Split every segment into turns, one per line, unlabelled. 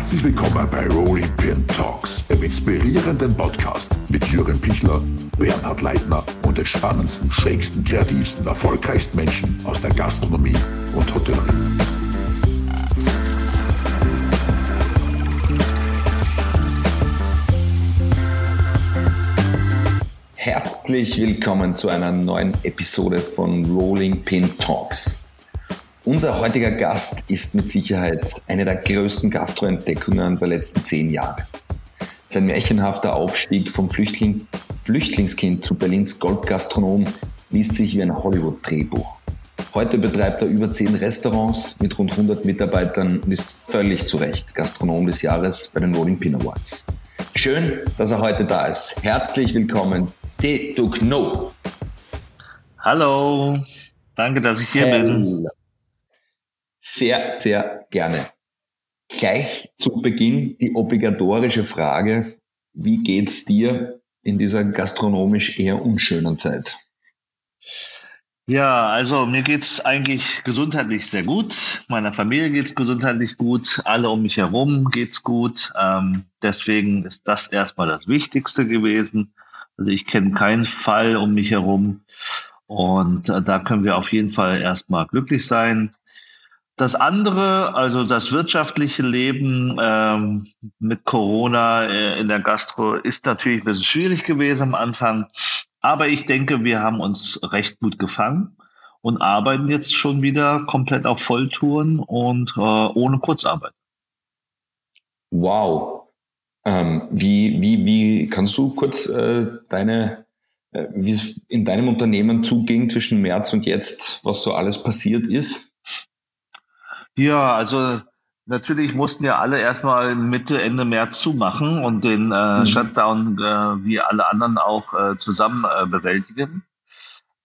Herzlich willkommen bei Rolling Pin Talks, dem inspirierenden Podcast mit Jürgen Pichler, Bernhard Leitner und den spannendsten, schrägsten, kreativsten, erfolgreichsten Menschen aus der Gastronomie und Hotellerie.
Herzlich willkommen zu einer neuen Episode von Rolling Pin Talks. Unser heutiger Gast ist mit Sicherheit eine der größten Gastroentdeckungen der letzten zehn Jahre. Sein märchenhafter Aufstieg vom Flüchtling, Flüchtlingskind zu Berlins Goldgastronom liest sich wie ein Hollywood-Drehbuch. Heute betreibt er über zehn Restaurants mit rund 100 Mitarbeitern und ist völlig zu Recht Gastronom des Jahres bei den Rolling Pin Awards. Schön, dass er heute da ist. Herzlich willkommen, De Dugno.
Hallo, danke, dass ich hier bin.
Sehr, sehr gerne. Gleich zu Beginn die obligatorische Frage, wie geht's dir in dieser gastronomisch eher unschönen Zeit?
Ja, also mir geht's eigentlich gesundheitlich sehr gut. Meiner Familie geht's gesundheitlich gut. Alle um mich herum geht's gut. Ähm, deswegen ist das erstmal das Wichtigste gewesen. Also ich kenne keinen Fall um mich herum. Und äh, da können wir auf jeden Fall erstmal glücklich sein. Das andere, also das wirtschaftliche Leben ähm, mit Corona äh, in der Gastro ist natürlich ein bisschen schwierig gewesen am Anfang. Aber ich denke, wir haben uns recht gut gefangen und arbeiten jetzt schon wieder komplett auf Volltouren und äh, ohne Kurzarbeit.
Wow. Ähm, wie, wie, wie kannst du kurz äh, deine, äh, wie es in deinem Unternehmen zuging zwischen März und jetzt, was so alles passiert ist?
Ja, also natürlich mussten ja alle erstmal Mitte, Ende März zumachen und den äh, mhm. Shutdown äh, wie alle anderen auch äh, zusammen äh, bewältigen.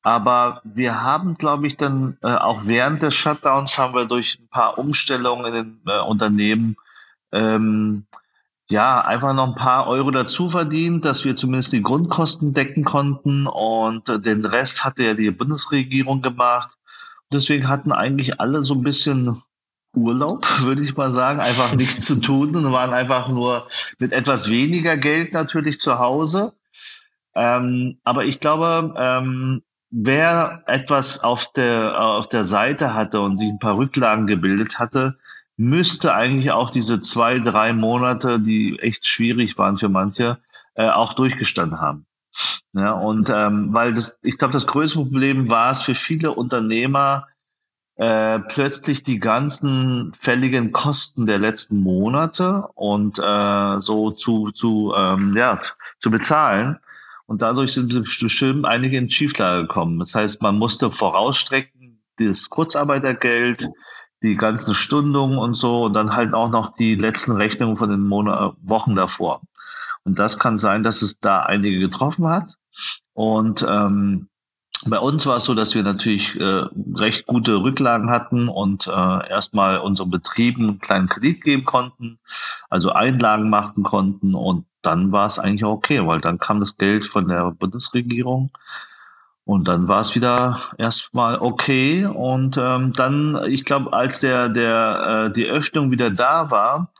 Aber wir haben, glaube ich, dann äh, auch während des Shutdowns haben wir durch ein paar Umstellungen in den äh, Unternehmen ähm, ja einfach noch ein paar Euro dazu verdient, dass wir zumindest die Grundkosten decken konnten und den Rest hatte ja die Bundesregierung gemacht. Deswegen hatten eigentlich alle so ein bisschen Urlaub, würde ich mal sagen, einfach nichts zu tun und waren einfach nur mit etwas weniger Geld natürlich zu Hause. Ähm, aber ich glaube, ähm, wer etwas auf der, auf der Seite hatte und sich ein paar Rücklagen gebildet hatte, müsste eigentlich auch diese zwei, drei Monate, die echt schwierig waren für manche, äh, auch durchgestanden haben. Ja, und ähm, weil das, ich glaube, das größte Problem war es für viele Unternehmer, äh, plötzlich die ganzen fälligen Kosten der letzten Monate und äh, so zu, zu, ähm, ja, zu bezahlen. Und dadurch sind bestimmt einige in Schieflage gekommen. Das heißt, man musste vorausstrecken, das Kurzarbeitergeld, die ganzen Stundungen und so und dann halt auch noch die letzten Rechnungen von den Monat, Wochen davor. Und das kann sein, dass es da einige getroffen hat. Und ähm, bei uns war es so, dass wir natürlich äh, recht gute Rücklagen hatten und äh, erstmal unseren Betrieben einen kleinen Kredit geben konnten, also Einlagen machen konnten und dann war es eigentlich okay, weil dann kam das Geld von der Bundesregierung und dann war es wieder erstmal okay und ähm, dann, ich glaube, als der der äh, die Öffnung wieder da war,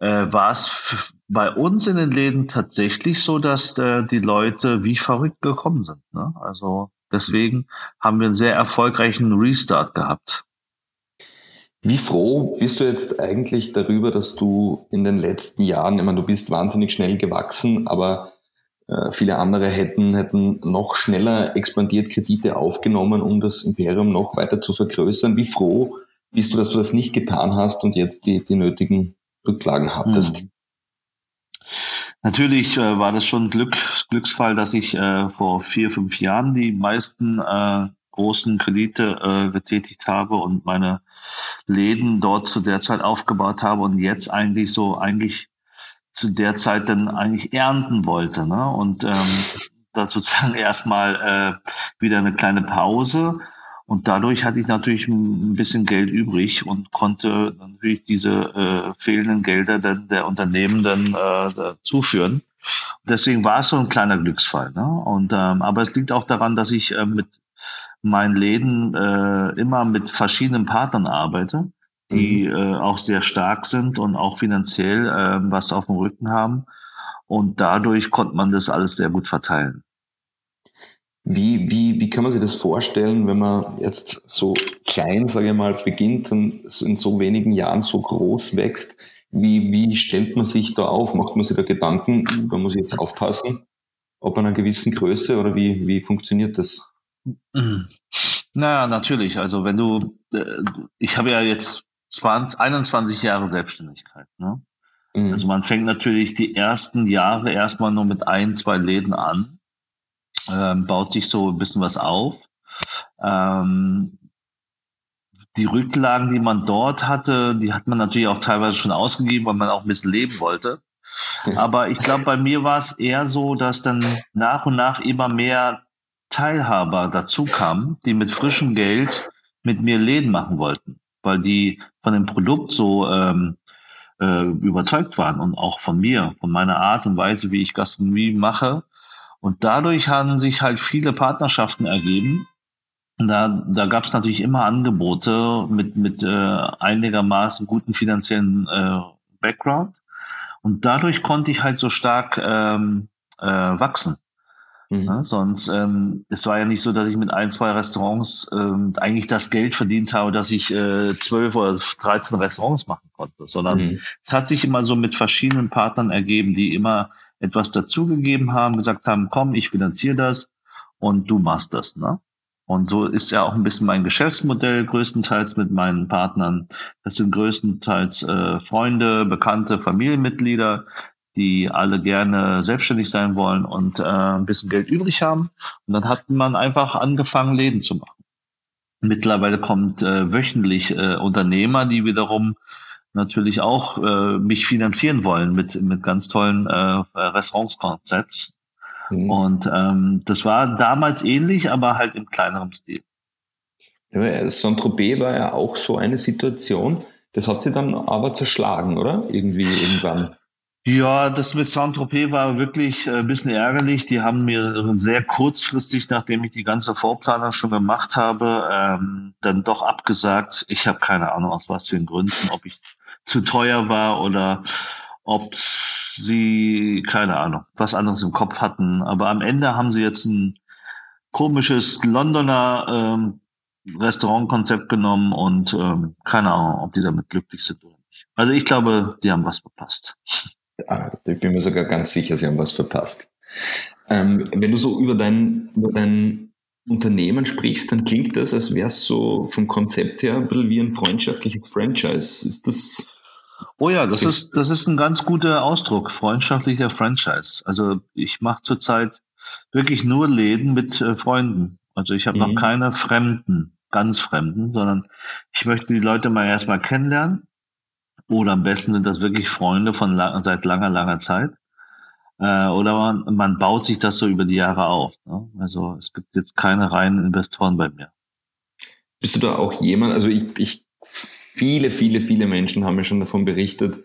äh, war es bei uns in den Läden tatsächlich so, dass äh, die Leute wie verrückt gekommen sind. Ne? Also Deswegen haben wir einen sehr erfolgreichen Restart gehabt.
Wie froh bist du jetzt eigentlich darüber, dass du in den letzten Jahren, ich meine, du bist wahnsinnig schnell gewachsen, aber äh, viele andere hätten, hätten noch schneller expandiert Kredite aufgenommen, um das Imperium noch weiter zu vergrößern. Wie froh bist du, dass du das nicht getan hast und jetzt die, die nötigen Rücklagen hattest? Hm.
Natürlich äh, war das schon Glück, Glücksfall, dass ich äh, vor vier, fünf Jahren die meisten äh, großen Kredite äh, getätigt habe und meine Läden dort zu der Zeit aufgebaut habe und jetzt eigentlich so eigentlich zu der Zeit dann eigentlich ernten wollte. Ne? Und ähm, das sozusagen erstmal äh, wieder eine kleine Pause und dadurch hatte ich natürlich ein bisschen Geld übrig und konnte natürlich diese äh, fehlenden Gelder dann der Unternehmen dann äh, zuführen. Deswegen war es so ein kleiner Glücksfall. Ne? Und ähm, aber es liegt auch daran, dass ich äh, mit meinen Läden äh, immer mit verschiedenen Partnern arbeite. die mhm. äh, auch sehr stark sind und auch finanziell äh, was auf dem Rücken haben. Und dadurch konnte man das alles sehr gut verteilen.
Wie, wie, wie kann man sich das vorstellen, wenn man jetzt so klein, sage ich mal, beginnt und in so wenigen Jahren so groß wächst? Wie, wie stellt man sich da auf? Macht man sich da Gedanken, da muss ich jetzt aufpassen, ob einer gewissen Größe oder wie, wie funktioniert das?
Naja, natürlich. Also wenn du, äh, ich habe ja jetzt 20, 21 Jahre Selbstständigkeit. Ne? Mhm. Also man fängt natürlich die ersten Jahre erstmal nur mit ein, zwei Läden an ähm, baut sich so ein bisschen was auf. Ähm, die Rücklagen, die man dort hatte, die hat man natürlich auch teilweise schon ausgegeben, weil man auch ein bisschen leben wollte. Aber ich glaube, bei mir war es eher so, dass dann nach und nach immer mehr Teilhaber dazu kamen, die mit frischem Geld mit mir Läden machen wollten, weil die von dem Produkt so ähm, äh, überzeugt waren und auch von mir, von meiner Art und Weise, wie ich Gastronomie mache. Und dadurch haben sich halt viele Partnerschaften ergeben. Da, da gab es natürlich immer Angebote mit, mit äh, einigermaßen guten finanziellen äh, Background. Und dadurch konnte ich halt so stark ähm, äh, wachsen. Mhm. Ja, sonst, ähm, es war ja nicht so, dass ich mit ein, zwei Restaurants ähm, eigentlich das Geld verdient habe, dass ich äh, zwölf äh, oder dreizehn Restaurants machen konnte, sondern mhm. es hat sich immer so mit verschiedenen Partnern ergeben, die immer etwas dazugegeben haben, gesagt haben, komm, ich finanziere das und du machst das. Ne? Und so ist ja auch ein bisschen mein Geschäftsmodell, größtenteils mit meinen Partnern. Das sind größtenteils äh, Freunde, Bekannte, Familienmitglieder, die alle gerne selbstständig sein wollen und äh, ein bisschen Geld übrig haben. Und dann hat man einfach angefangen, Läden zu machen. Mittlerweile kommt äh, wöchentlich äh, Unternehmer, die wiederum natürlich auch äh, mich finanzieren wollen mit, mit ganz tollen äh, Restaurantskonzepts. Mhm. Und ähm, das war damals ähnlich, aber halt im kleineren Stil.
Ja, Saint-Tropez war ja auch so eine Situation. Das hat sie dann aber zerschlagen, oder? Irgendwie irgendwann.
Ja, das mit Saint-Tropez war wirklich äh, ein bisschen ärgerlich. Die haben mir sehr kurzfristig, nachdem ich die ganze Vorplanung schon gemacht habe, ähm, dann doch abgesagt. Ich habe keine Ahnung, aus was für Gründen, ob ich zu teuer war oder ob sie, keine Ahnung, was anderes im Kopf hatten. Aber am Ende haben sie jetzt ein komisches Londoner ähm, Restaurantkonzept genommen und ähm, keine Ahnung, ob die damit glücklich sind oder nicht. Also ich glaube, die haben was verpasst.
Ja, ich bin mir sogar ganz sicher, sie haben was verpasst. Ähm, wenn du so über dein, über dein Unternehmen sprichst, dann klingt das, als wäre es so vom Konzept her ein bisschen wie ein freundschaftliches Franchise. Ist das
Oh ja, das ist, das ist ein ganz guter Ausdruck, freundschaftlicher Franchise. Also ich mache zurzeit wirklich nur Läden mit äh, Freunden. Also ich habe mhm. noch keine Fremden, ganz Fremden, sondern ich möchte die Leute mal erstmal kennenlernen. Oder am besten sind das wirklich Freunde von lang, seit langer, langer Zeit. Äh, oder man, man baut sich das so über die Jahre auf. Ne? Also es gibt jetzt keine reinen Investoren bei mir.
Bist du da auch jemand, also ich, ich viele, viele, viele Menschen haben mir schon davon berichtet,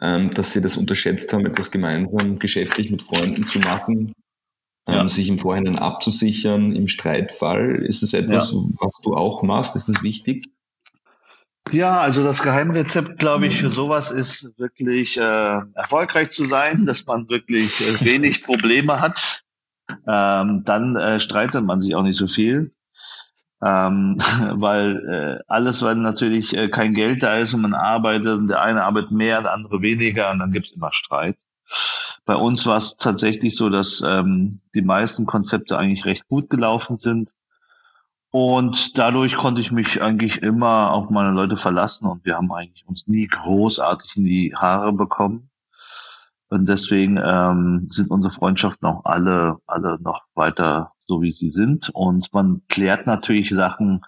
ähm, dass sie das unterschätzt haben, etwas gemeinsam geschäftlich mit Freunden zu machen, ähm, ja. sich im Vorhinein abzusichern im Streitfall. Ist es etwas, ja. was du auch machst? Ist das wichtig?
Ja, also das Geheimrezept, glaube ich, für sowas ist wirklich äh, erfolgreich zu sein, dass man wirklich äh, wenig Probleme hat. Ähm, dann äh, streitet man sich auch nicht so viel ähm, weil äh, alles, weil natürlich äh, kein Geld da ist und man arbeitet und der eine arbeitet mehr, der andere weniger und dann gibt's immer Streit. Bei uns war es tatsächlich so, dass ähm, die meisten Konzepte eigentlich recht gut gelaufen sind. Und dadurch konnte ich mich eigentlich immer auf meine Leute verlassen und wir haben eigentlich uns nie großartig in die Haare bekommen. Und deswegen ähm, sind unsere Freundschaften auch alle, alle noch weiter so, wie sie sind. Und man klärt natürlich Sachen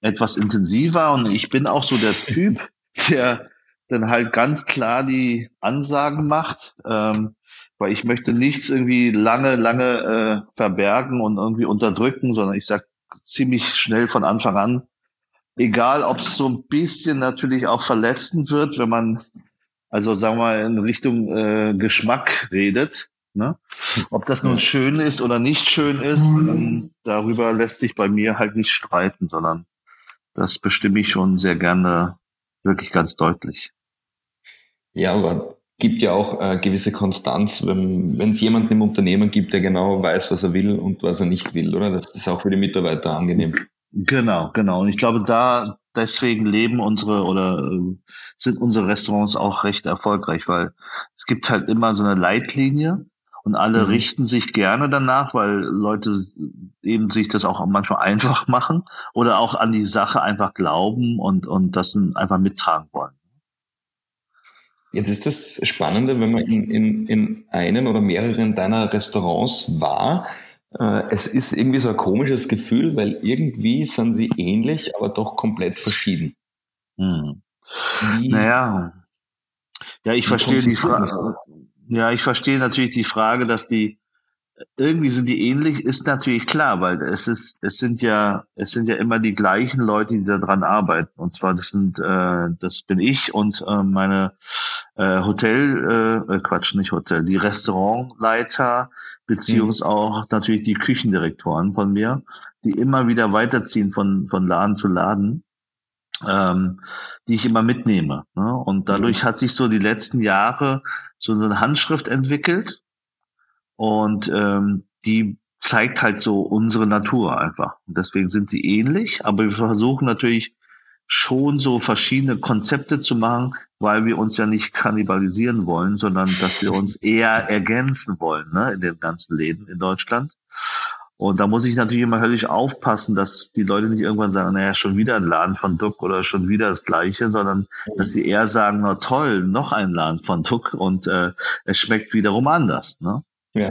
etwas intensiver. Und ich bin auch so der Typ, der dann halt ganz klar die Ansagen macht, ähm, weil ich möchte nichts irgendwie lange, lange äh, verbergen und irgendwie unterdrücken, sondern ich sage ziemlich schnell von Anfang an, egal ob es so ein bisschen natürlich auch verletzend wird, wenn man also sagen wir mal in Richtung äh, Geschmack redet. Ne? Ob das nun schön ist oder nicht schön ist, ähm, darüber lässt sich bei mir halt nicht streiten, sondern das bestimme ich schon sehr gerne wirklich ganz deutlich.
Ja, aber gibt ja auch äh, gewisse Konstanz, wenn es jemanden im Unternehmen gibt, der genau weiß, was er will und was er nicht will, oder? Das ist auch für die Mitarbeiter angenehm.
Genau, genau. Und ich glaube, da deswegen leben unsere oder äh, sind unsere Restaurants auch recht erfolgreich, weil es gibt halt immer so eine Leitlinie und alle mhm. richten sich gerne danach, weil Leute eben sich das auch manchmal einfach machen oder auch an die Sache einfach glauben und, und das einfach mittragen wollen.
Jetzt ist das Spannende, wenn man in, in, in einem oder mehreren deiner Restaurants war. Äh, es ist irgendwie so ein komisches Gefühl, weil irgendwie sind sie ähnlich, aber doch komplett verschieden.
Hm. Wie, naja. Ja, ich verstehe die Frage. Ja, ich verstehe natürlich die Frage, dass die irgendwie sind die ähnlich, ist natürlich klar, weil es ist, es sind ja, es sind ja immer die gleichen Leute, die daran arbeiten. Und zwar das sind, äh, das bin ich und äh, meine äh, Hotel, äh, Quatsch, nicht Hotel, die Restaurantleiter, beziehungsweise mhm. auch natürlich die Küchendirektoren von mir, die immer wieder weiterziehen von, von Laden zu Laden, ähm, die ich immer mitnehme. Ne? Und dadurch mhm. hat sich so die letzten Jahre so eine Handschrift entwickelt und ähm, die zeigt halt so unsere Natur einfach. Und deswegen sind sie ähnlich, aber wir versuchen natürlich schon so verschiedene Konzepte zu machen, weil wir uns ja nicht kannibalisieren wollen, sondern dass wir uns eher ergänzen wollen ne, in den ganzen Läden in Deutschland. Und da muss ich natürlich immer höllisch aufpassen, dass die Leute nicht irgendwann sagen, naja, schon wieder ein Laden von Duck oder schon wieder das Gleiche, sondern dass sie eher sagen, na toll, noch ein Laden von Duck und äh, es schmeckt wiederum anders. Ne?
Ja.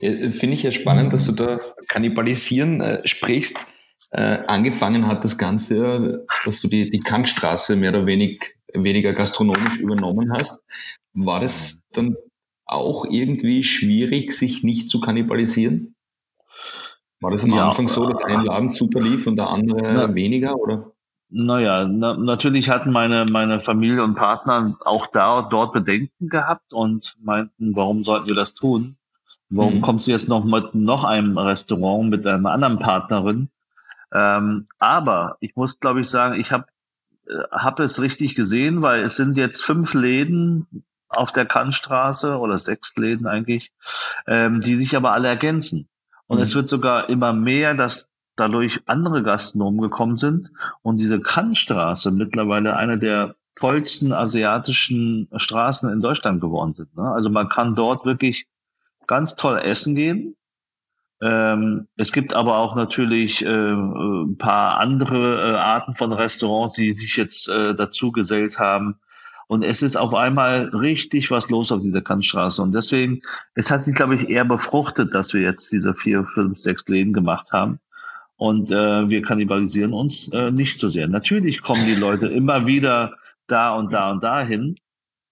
Finde ich ja spannend, dass du da kannibalisieren äh, sprichst. Äh, angefangen hat das Ganze, dass du die, die Kantstraße mehr oder wenig, weniger gastronomisch übernommen hast. War das dann auch irgendwie schwierig, sich nicht zu kannibalisieren? War das am ja, Anfang so, dass ein Laden super lief und der andere na, weniger, oder?
Naja, na, natürlich hatten meine, meine Familie und Partner auch da dort Bedenken gehabt und meinten, warum sollten wir das tun? Warum mhm. kommt sie jetzt noch mit noch einem Restaurant mit einer anderen Partnerin? Ähm, aber ich muss, glaube ich, sagen, ich habe äh, hab es richtig gesehen, weil es sind jetzt fünf Läden auf der Kantstraße oder sechs Läden eigentlich, ähm, die sich aber alle ergänzen. Und mhm. es wird sogar immer mehr, dass dadurch andere Gastronomen gekommen sind und diese Kantstraße mittlerweile eine der tollsten asiatischen Straßen in Deutschland geworden sind. Ne? Also man kann dort wirklich ganz toll essen gehen. Ähm, es gibt aber auch natürlich äh, ein paar andere äh, Arten von Restaurants, die sich jetzt äh, dazu gesellt haben. Und es ist auf einmal richtig was los auf dieser Kantstraße. Und deswegen, es hat sich, glaube ich, eher befruchtet, dass wir jetzt diese vier, fünf, sechs Läden gemacht haben. Und äh, wir kannibalisieren uns äh, nicht so sehr. Natürlich kommen die Leute immer wieder da und da und dahin.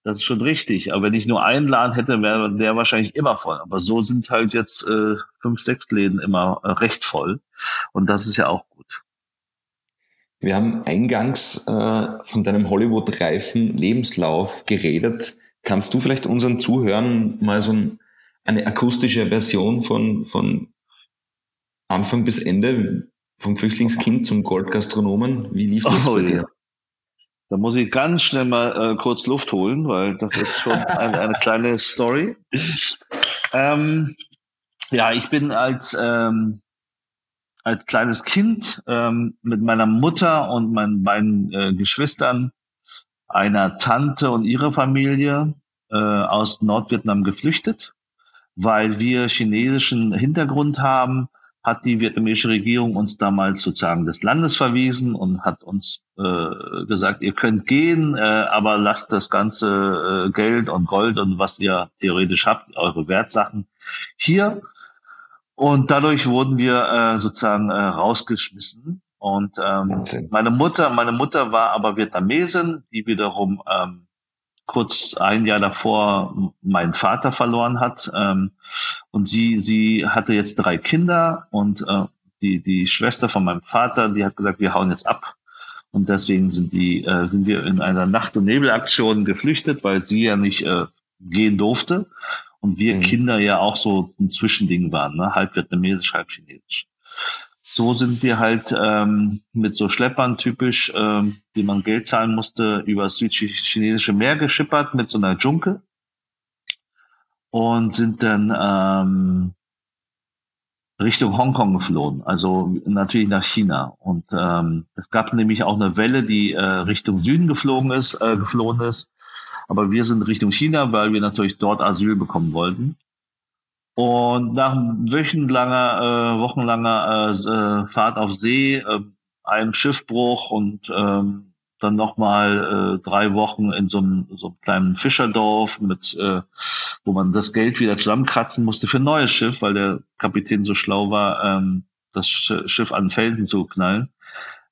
Das ist schon richtig. Aber wenn ich nur einen Laden hätte, wäre der wahrscheinlich immer voll. Aber so sind halt jetzt äh, fünf, sechs Läden immer äh, recht voll. Und das ist ja auch gut.
Wir haben eingangs äh, von deinem Hollywood-reifen Lebenslauf geredet. Kannst du vielleicht unseren Zuhörern mal so ein, eine akustische Version von, von Anfang bis Ende, vom Flüchtlingskind zum Goldgastronomen, wie lief das oh, dir?
Da muss ich ganz schnell mal äh, kurz Luft holen, weil das ist schon eine, eine kleine Story. Ähm, ja, ich bin als ähm, als kleines Kind ähm, mit meiner Mutter und meinen beiden äh, Geschwistern, einer Tante und ihrer Familie äh, aus Nordvietnam geflüchtet, weil wir chinesischen Hintergrund haben, hat die vietnamesische Regierung uns damals sozusagen des Landes verwiesen und hat uns äh, gesagt, ihr könnt gehen, äh, aber lasst das ganze äh, Geld und Gold und was ihr theoretisch habt, eure Wertsachen hier und dadurch wurden wir äh, sozusagen äh, rausgeschmissen. Und ähm, meine Mutter, meine Mutter war aber Vietnamesin, die wiederum ähm, kurz ein Jahr davor meinen Vater verloren hat. Ähm, und sie, sie hatte jetzt drei Kinder und äh, die, die Schwester von meinem Vater, die hat gesagt, wir hauen jetzt ab. Und deswegen sind die, äh, sind wir in einer Nacht- und Nebelaktion geflüchtet, weil sie ja nicht äh, gehen durfte. Und wir mhm. Kinder ja auch so ein Zwischending waren, ne? halb vietnamesisch, halb chinesisch. so sind wir halt ähm, mit so Schleppern typisch, ähm, die man Geld zahlen musste, über das südchinesische Meer geschippert mit so einer Junke und sind dann ähm, Richtung Hongkong geflohen, also natürlich nach China. Und ähm, es gab nämlich auch eine Welle, die äh, Richtung Süden geflogen ist, äh, geflohen ist. Aber wir sind Richtung China, weil wir natürlich dort Asyl bekommen wollten. Und nach äh, wochenlanger äh, äh, Fahrt auf See, äh, einem Schiffbruch und ähm, dann nochmal äh, drei Wochen in so einem, so einem kleinen Fischerdorf, mit, äh, wo man das Geld wieder zusammenkratzen musste für ein neues Schiff, weil der Kapitän so schlau war, ähm, das Schiff an Felsen zu knallen.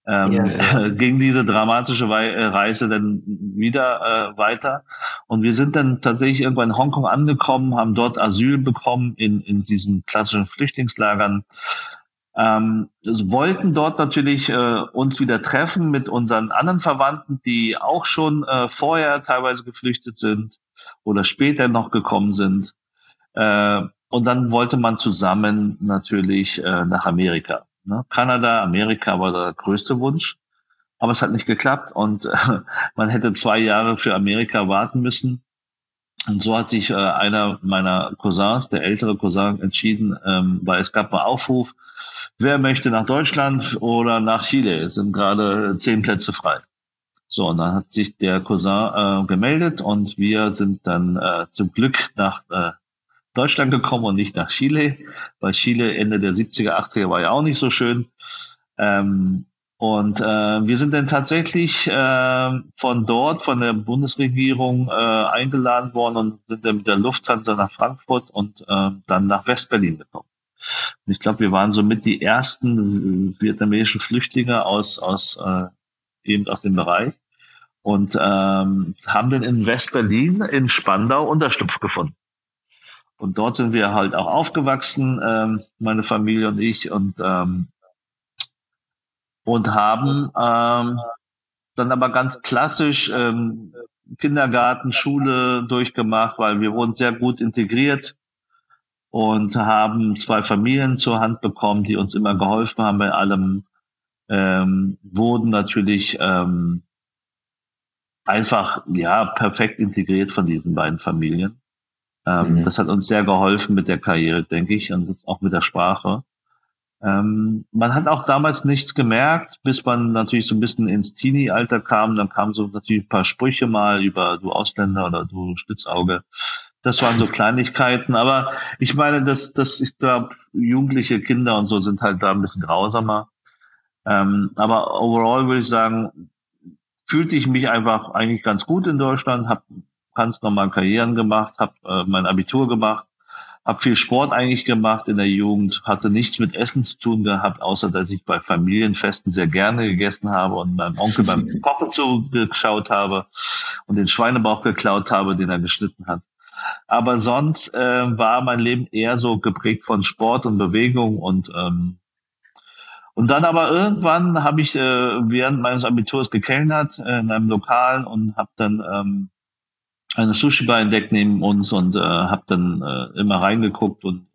Ähm, ja. ging diese dramatische äh, Reise dann wieder äh, weiter. Und wir sind dann tatsächlich irgendwann in Hongkong angekommen, haben dort Asyl bekommen in, in diesen klassischen Flüchtlingslagern ähm, wollten dort natürlich äh, uns wieder treffen mit unseren anderen Verwandten, die auch schon äh, vorher teilweise geflüchtet sind oder später noch gekommen sind. Äh, und dann wollte man zusammen natürlich äh, nach Amerika. Ne? Kanada, Amerika war der größte Wunsch, aber es hat nicht geklappt und äh, man hätte zwei Jahre für Amerika warten müssen. Und so hat sich äh, einer meiner Cousins, der ältere Cousin, entschieden, ähm, weil es gab einen Aufruf, wer möchte nach Deutschland oder nach Chile? Es sind gerade zehn Plätze frei. So, und dann hat sich der Cousin äh, gemeldet und wir sind dann äh, zum Glück nach äh, Deutschland gekommen und nicht nach Chile, weil Chile Ende der 70er, 80er war ja auch nicht so schön. Ähm, und äh, wir sind dann tatsächlich äh, von dort, von der Bundesregierung äh, eingeladen worden und sind dann mit der Lufthansa nach Frankfurt und äh, dann nach Westberlin gekommen. Und ich glaube, wir waren somit die ersten vietnamesischen Flüchtlinge aus, aus äh, eben aus dem Bereich und ähm, haben dann in Westberlin in Spandau Unterschlupf gefunden. Und dort sind wir halt auch aufgewachsen, ähm, meine Familie und ich, und, ähm, und haben ähm, dann aber ganz klassisch ähm, Kindergarten, Schule durchgemacht, weil wir wurden sehr gut integriert und haben zwei Familien zur Hand bekommen, die uns immer geholfen haben bei allem, ähm, wurden natürlich ähm, einfach ja perfekt integriert von diesen beiden Familien. Ähm, mhm. Das hat uns sehr geholfen mit der Karriere, denke ich, und auch mit der Sprache. Ähm, man hat auch damals nichts gemerkt, bis man natürlich so ein bisschen ins Teenie-Alter kam. Dann kamen so natürlich ein paar Sprüche mal über du Ausländer oder du Spitzauge. Das waren so Kleinigkeiten, aber ich meine, dass, dass ich glaube, jugendliche Kinder und so sind halt da ein bisschen grausamer. Ähm, aber overall würde ich sagen, fühlte ich mich einfach eigentlich ganz gut in Deutschland, habe ganz normal Karrieren gemacht, habe äh, mein Abitur gemacht, habe viel Sport eigentlich gemacht in der Jugend, hatte nichts mit Essen zu tun gehabt, außer dass ich bei Familienfesten sehr gerne gegessen habe und meinem Onkel beim Kochen zugeschaut habe und den Schweinebauch geklaut habe, den er geschnitten hat. Aber sonst äh, war mein Leben eher so geprägt von Sport und Bewegung und ähm, und dann aber irgendwann habe ich äh, während meines Abiturs gekellnert äh, in einem Lokal und habe dann ähm, eine Sushi-Bar entdeckt neben uns und äh, habe dann äh, immer reingeguckt und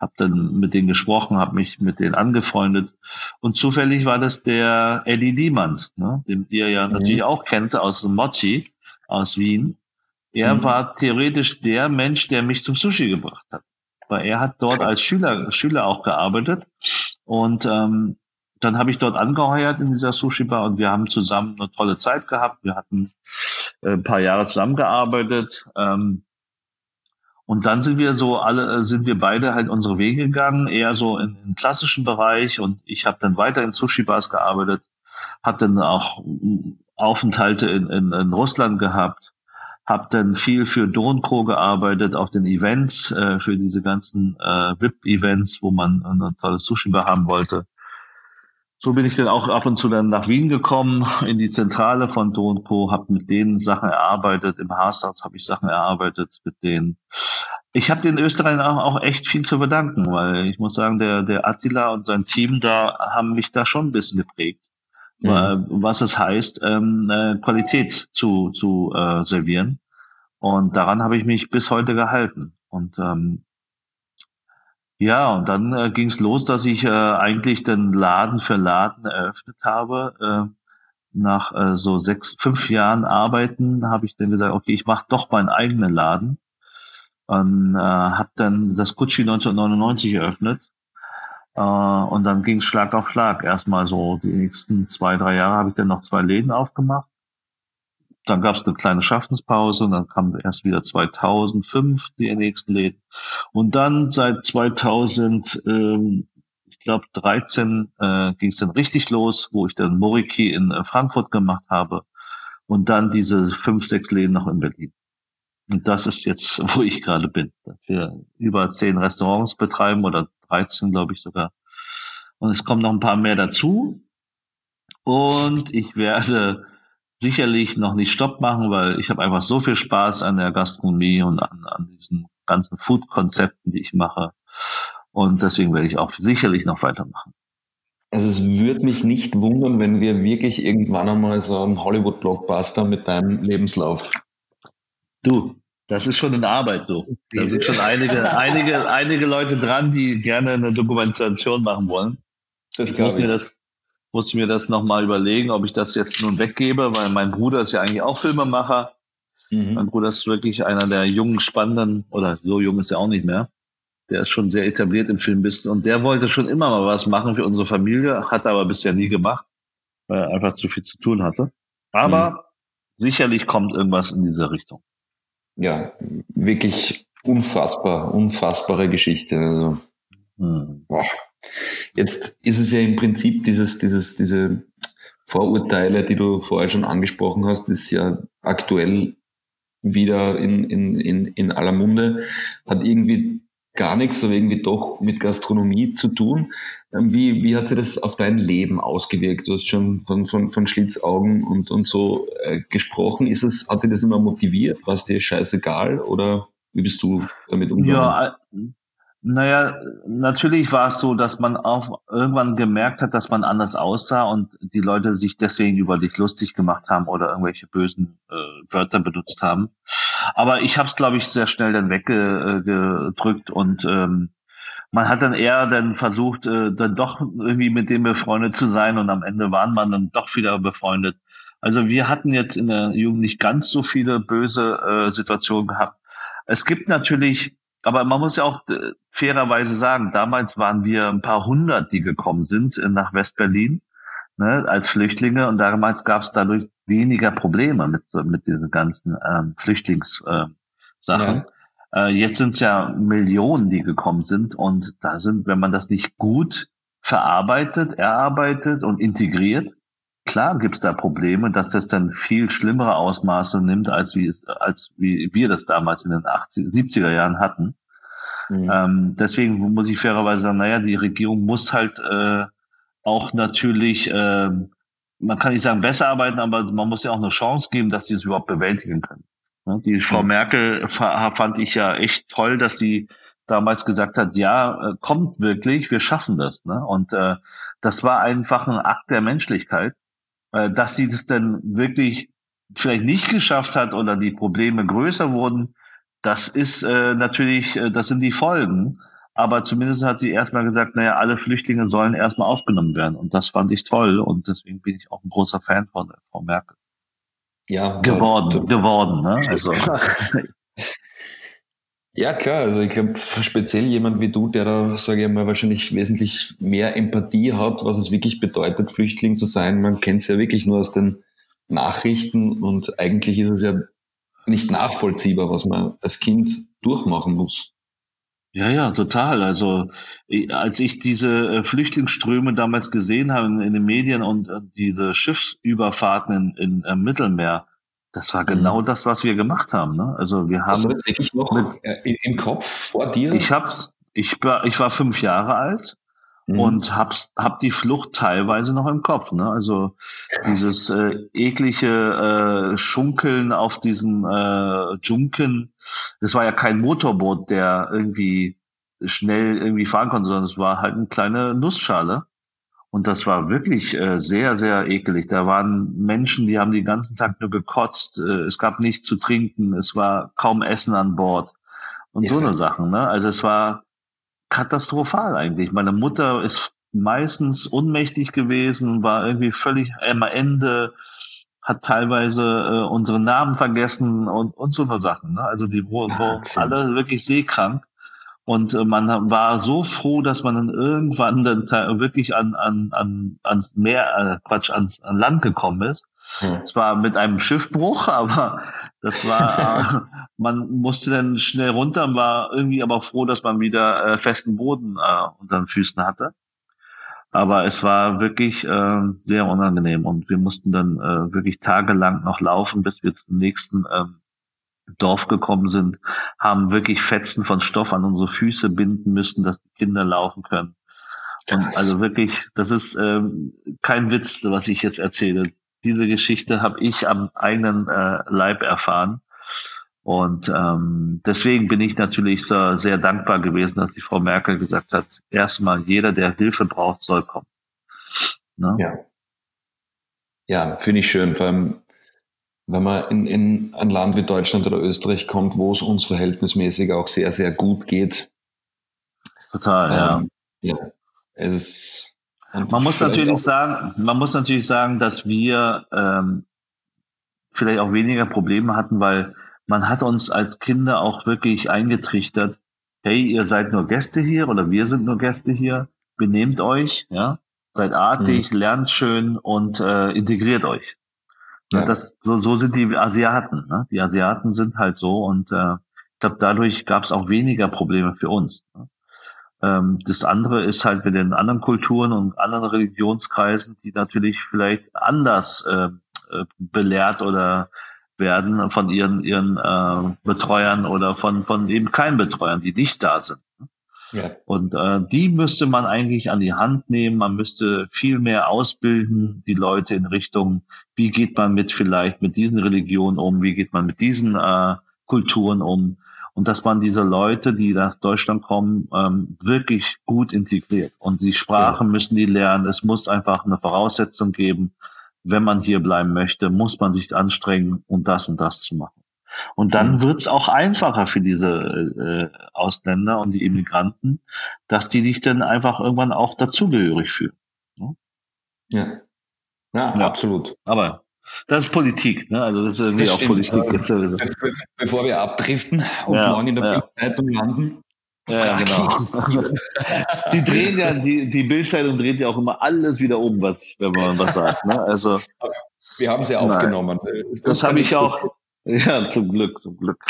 habe dann mit denen gesprochen, habe mich mit denen angefreundet. Und zufällig war das der Eddie Diemanns, ne, den ihr ja mhm. natürlich auch kennt aus Mochi aus Wien. Er mhm. war theoretisch der Mensch, der mich zum Sushi gebracht hat. Weil er hat dort als Schüler, Schüler auch gearbeitet. Und ähm, dann habe ich dort angeheuert in dieser Sushi-Bar und wir haben zusammen eine tolle Zeit gehabt. Wir hatten ein paar Jahre zusammengearbeitet. Ähm, und dann sind wir so alle, äh, sind wir beide halt unsere Wege gegangen, eher so in den klassischen Bereich. Und ich habe dann weiter in Sushi-Bars gearbeitet, habe dann auch Aufenthalte in, in, in Russland gehabt habe dann viel für Donco gearbeitet auf den Events, äh, für diese ganzen äh, VIP-Events, wo man eine tolle Sushi-Bar haben wollte. So bin ich dann auch ab und zu dann nach Wien gekommen, in die Zentrale von Donco, habe mit denen Sachen erarbeitet. Im Haarsalz habe ich Sachen erarbeitet mit denen. Ich habe den Österreichern auch, auch echt viel zu verdanken, weil ich muss sagen, der, der Attila und sein Team da haben mich da schon ein bisschen geprägt mhm. was es heißt, ähm, äh, Qualität zu, zu äh, servieren. Und daran habe ich mich bis heute gehalten. Und ähm, Ja, und dann äh, ging es los, dass ich äh, eigentlich den Laden für Laden eröffnet habe. Äh, nach äh, so sechs, fünf Jahren Arbeiten habe ich dann gesagt, okay, ich mache doch meinen eigenen Laden. Und äh, habe dann das Gucci 1999 eröffnet. Äh, und dann ging es Schlag auf Schlag. Erstmal so die nächsten zwei, drei Jahre habe ich dann noch zwei Läden aufgemacht. Dann gab es eine kleine Schaffenspause und dann kam erst wieder 2005 die nächsten Läden. Und dann seit 2000, ähm, ich glaube 13, äh, ging es dann richtig los, wo ich dann Moriki in äh, Frankfurt gemacht habe und dann diese fünf, sechs Läden noch in Berlin. Und das ist jetzt, wo ich gerade bin. Dass wir über zehn Restaurants betreiben oder 13, glaube ich sogar. Und es kommen noch ein paar mehr dazu. Und ich werde sicherlich noch nicht Stopp machen, weil ich habe einfach so viel Spaß an der Gastronomie und an, an diesen ganzen Food-Konzepten, die ich mache. Und deswegen werde ich auch sicherlich noch weitermachen.
Also es würde mich nicht wundern, wenn wir wirklich irgendwann einmal so einen Hollywood-Blockbuster mit deinem Lebenslauf.
Du, das ist schon in Arbeit, du. Da sind schon einige, einige, einige Leute dran, die gerne eine Dokumentation machen wollen. Das glaube ich. Mir das, muss ich mir das nochmal überlegen, ob ich das jetzt nun weggebe, weil mein Bruder ist ja eigentlich auch Filmemacher. Mhm. Mein Bruder ist wirklich einer der jungen, spannenden, oder so jung ist er auch nicht mehr. Der ist schon sehr etabliert im Filmbusiness und der wollte schon immer mal was machen für unsere Familie, hat aber bisher nie gemacht, weil er einfach zu viel zu tun hatte. Aber mhm. sicherlich kommt irgendwas in diese Richtung.
Ja, wirklich unfassbar, unfassbare Geschichte. Also, mhm. boah. Jetzt ist es ja im Prinzip dieses, dieses, diese Vorurteile, die du vorher schon angesprochen hast, ist ja aktuell wieder in, in, in, in aller Munde, hat irgendwie gar nichts, aber irgendwie doch mit Gastronomie zu tun. Ähm, wie, wie hat sich das auf dein Leben ausgewirkt? Du hast schon von, von, von Schlitzaugen und, und so äh, gesprochen. Ist es, hat dir das immer motiviert? War es dir scheißegal oder wie bist du damit umgegangen?
Ja, naja, natürlich war es so, dass man auch irgendwann gemerkt hat, dass man anders aussah und die Leute sich deswegen über dich lustig gemacht haben oder irgendwelche bösen äh, Wörter benutzt haben. Aber ich habe es, glaube ich, sehr schnell dann weggedrückt und ähm, man hat dann eher dann versucht, äh, dann doch irgendwie mit dem befreundet zu sein und am Ende waren man dann doch wieder befreundet. Also wir hatten jetzt in der Jugend nicht ganz so viele böse äh, Situationen gehabt. Es gibt natürlich aber man muss ja auch äh, fairerweise sagen, damals waren wir ein paar hundert, die gekommen sind äh, nach Westberlin ne, als Flüchtlinge und damals gab es dadurch weniger Probleme mit, mit diesen ganzen ähm, Flüchtlingssachen. Äh, ja. äh, jetzt sind es ja Millionen, die gekommen sind und da sind, wenn man das nicht gut verarbeitet, erarbeitet und integriert, klar gibt's da Probleme, dass das dann viel schlimmere Ausmaße nimmt, als wie es, als wie wir das damals in den 80, 70er Jahren hatten. Mhm. Ähm, deswegen muss ich fairerweise sagen, naja, die Regierung muss halt äh, auch natürlich, äh, man kann nicht sagen besser arbeiten, aber man muss ja auch eine Chance geben, dass sie es überhaupt bewältigen können. Ne? Die Frau mhm. Merkel fand ich ja echt toll, dass sie damals gesagt hat, ja, äh, kommt wirklich, wir schaffen das. Ne? Und äh, das war einfach ein Akt der Menschlichkeit. Äh, dass sie das dann wirklich vielleicht nicht geschafft hat oder die Probleme größer wurden, das ist äh, natürlich, äh, das sind die Folgen. Aber zumindest hat sie erstmal gesagt, naja, alle Flüchtlinge sollen erstmal aufgenommen werden. Und das fand ich toll. Und deswegen bin ich auch ein großer Fan von der Frau Merkel. Ja. Geworden, geworden, ne? Also.
Ja, klar. Also ich glaube, speziell jemand wie du, der da, sage ich mal, wahrscheinlich wesentlich mehr Empathie hat, was es wirklich bedeutet, Flüchtling zu sein. Man kennt es ja wirklich nur aus den Nachrichten und eigentlich ist es ja nicht nachvollziehbar, was man als Kind durchmachen muss.
Ja, ja, total. Also als ich diese äh, Flüchtlingsströme damals gesehen habe in, den Medien und äh, diese Schiffsüberfahrten in, in, im Mittelmeer, das war genau mhm. das, was wir gemacht haben. Ne? Also wir haben
das wirklich noch mit, im Kopf vor dir?
Ich hab's, ich war, ich war fünf Jahre alt mhm. und hab's, hab die Flucht teilweise noch im Kopf. Ne? Also Krass. dieses äh, eklige äh, Schunkeln auf diesen äh, Junken. Das war ja kein Motorboot, der irgendwie schnell irgendwie fahren konnte, sondern es war halt eine kleine Nussschale. Und das war wirklich äh, sehr, sehr ekelig. Da waren Menschen, die haben den ganzen Tag nur gekotzt. Äh, es gab nichts zu trinken. Es war kaum Essen an Bord. Und ja. so eine Sachen. Ne? Also es war katastrophal eigentlich. Meine Mutter ist meistens ohnmächtig gewesen, war irgendwie völlig am Ende, hat teilweise äh, unsere Namen vergessen und, und so eine Sachen. Ne? Also die wo alle wirklich seekrank. Und äh, man war so froh, dass man dann irgendwann dann wirklich an, an, an, ans Meer, äh, Quatsch, ans, an Land gekommen ist. Hm. Zwar mit einem Schiffbruch, aber das war, äh, man musste dann schnell runter, war irgendwie aber froh, dass man wieder äh, festen Boden äh, unter den Füßen hatte. Aber es war wirklich äh, sehr unangenehm und wir mussten dann äh, wirklich tagelang noch laufen, bis wir zum nächsten ähm, Dorf gekommen sind, haben wirklich Fetzen von Stoff an unsere Füße binden müssen, dass die Kinder laufen können. Und also wirklich, das ist ähm, kein Witz, was ich jetzt erzähle. Diese Geschichte habe ich am eigenen äh, Leib erfahren. Und ähm, deswegen bin ich natürlich so sehr dankbar gewesen, dass die Frau Merkel gesagt hat, erstmal jeder, der Hilfe braucht, soll kommen.
Ne? Ja. Ja, finde ich schön. Vor allem, wenn man in, in ein Land wie Deutschland oder Österreich kommt, wo es uns verhältnismäßig auch sehr, sehr gut geht.
Total, ähm,
ja. ja. Es ist,
man muss natürlich sagen, man muss natürlich sagen, dass wir ähm, vielleicht auch weniger Probleme hatten, weil man hat uns als Kinder auch wirklich eingetrichtert, hey, ihr seid nur Gäste hier oder wir sind nur Gäste hier, benehmt euch, ja, seid artig, mhm. lernt schön und äh, integriert euch. Ja. Das, so, so sind die Asiaten. Ne? Die Asiaten sind halt so und äh, ich glaube, dadurch gab es auch weniger Probleme für uns. Ne? Ähm, das andere ist halt mit den anderen Kulturen und anderen Religionskreisen, die natürlich vielleicht anders äh, äh belehrt oder werden von ihren, ihren äh, Betreuern oder von, von eben keinen Betreuern, die nicht da sind. Ja. Und äh, die müsste man eigentlich an die Hand nehmen. Man müsste viel mehr ausbilden, die Leute in Richtung, wie geht man mit vielleicht mit diesen Religionen um, wie geht man mit diesen äh, Kulturen um. Und dass man diese Leute, die nach Deutschland kommen, ähm, wirklich gut integriert. Und die Sprachen ja. müssen die lernen. Es muss einfach eine Voraussetzung geben. Wenn man hier bleiben möchte, muss man sich anstrengen, um das und das zu machen. Und dann mhm. wird es auch einfacher für diese äh, Ausländer und die Immigranten, dass die dich dann einfach irgendwann auch dazugehörig fühlen.
Ne? Ja. ja. Ja, absolut.
Aber das ist Politik, ne? Also das ist irgendwie das auch Politik. Jetzt
sowieso. Bevor wir abdriften und ja, morgen in der ja. Bildzeitung landen.
Ja, genau. die drehen ja, die, die Bildzeitung dreht ja auch immer alles wieder um, was, wenn man was sagt. Ne? Also,
wir haben sie aufgenommen.
Das, das habe ich auch. Ja, zum Glück, zum Glück.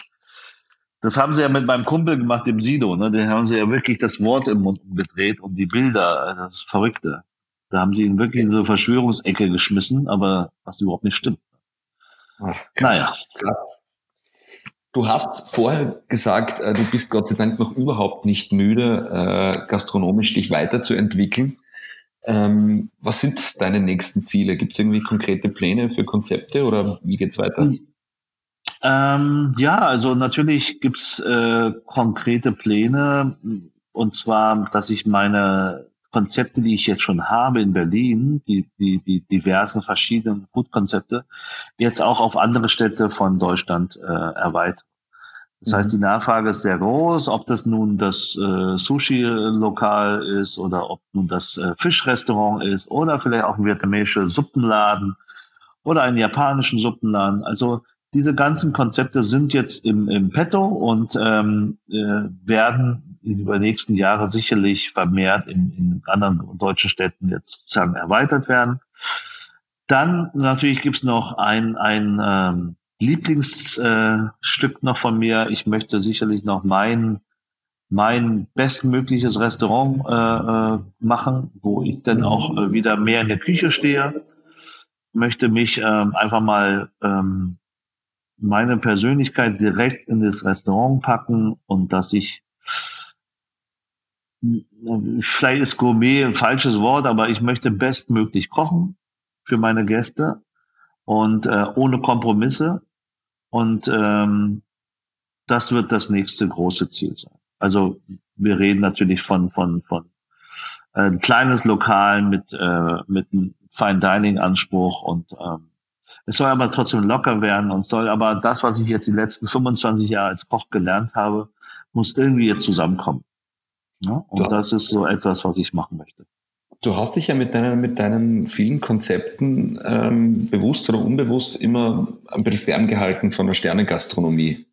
Das haben sie ja mit meinem Kumpel gemacht, dem Sido. Ne? Den haben sie ja wirklich das Wort im Mund umgedreht und die Bilder, das ist Verrückte. Da haben sie ihn wirklich in so eine Verschwörungsecke geschmissen, aber was überhaupt nicht stimmt.
Ach, naja. Klar. Du hast vorher gesagt, äh, du bist Gott sei Dank noch überhaupt nicht müde, äh, gastronomisch dich weiterzuentwickeln. Ähm, was sind deine nächsten Ziele? Gibt es irgendwie konkrete Pläne für Konzepte oder wie geht's weiter?
Ähm, ja, also natürlich gibt's äh, konkrete Pläne und zwar, dass ich meine Konzepte, die ich jetzt schon habe in Berlin, die, die, die diversen verschiedenen Food-Konzepte, jetzt auch auf andere Städte von Deutschland äh, erweitern. Das heißt, mhm. die Nachfrage ist sehr groß, ob das nun das äh, Sushi-Lokal ist oder ob nun das äh, Fischrestaurant ist oder vielleicht auch ein vietnamesischer Suppenladen oder einen japanischen Suppenladen. Also diese ganzen Konzepte sind jetzt im, im Petto und ähm, äh, werden über die nächsten Jahre sicherlich vermehrt in, in anderen deutschen Städten jetzt sagen erweitert werden. Dann natürlich gibt's noch ein, ein ähm, Lieblingsstück äh, noch von mir. Ich möchte sicherlich noch mein mein bestmögliches Restaurant äh, äh, machen, wo ich dann auch äh, wieder mehr in der Küche stehe. Möchte mich ähm, einfach mal ähm, meine Persönlichkeit direkt in das Restaurant packen und dass ich vielleicht ist Gourmet ein falsches Wort, aber ich möchte bestmöglich kochen für meine Gäste und äh, ohne Kompromisse. Und ähm, das wird das nächste große Ziel sein. Also wir reden natürlich von von von äh, ein kleines Lokal mit äh, mit einem Fine Dining Anspruch und ähm, es soll aber trotzdem locker werden und soll aber das, was ich jetzt die letzten 25 Jahre als Koch gelernt habe, muss irgendwie jetzt zusammenkommen. Ja, und das ist so etwas, was ich machen möchte.
Du hast dich ja mit deinen, mit deinen vielen Konzepten ähm, bewusst oder unbewusst immer ein bisschen ferngehalten von der Sternengastronomie.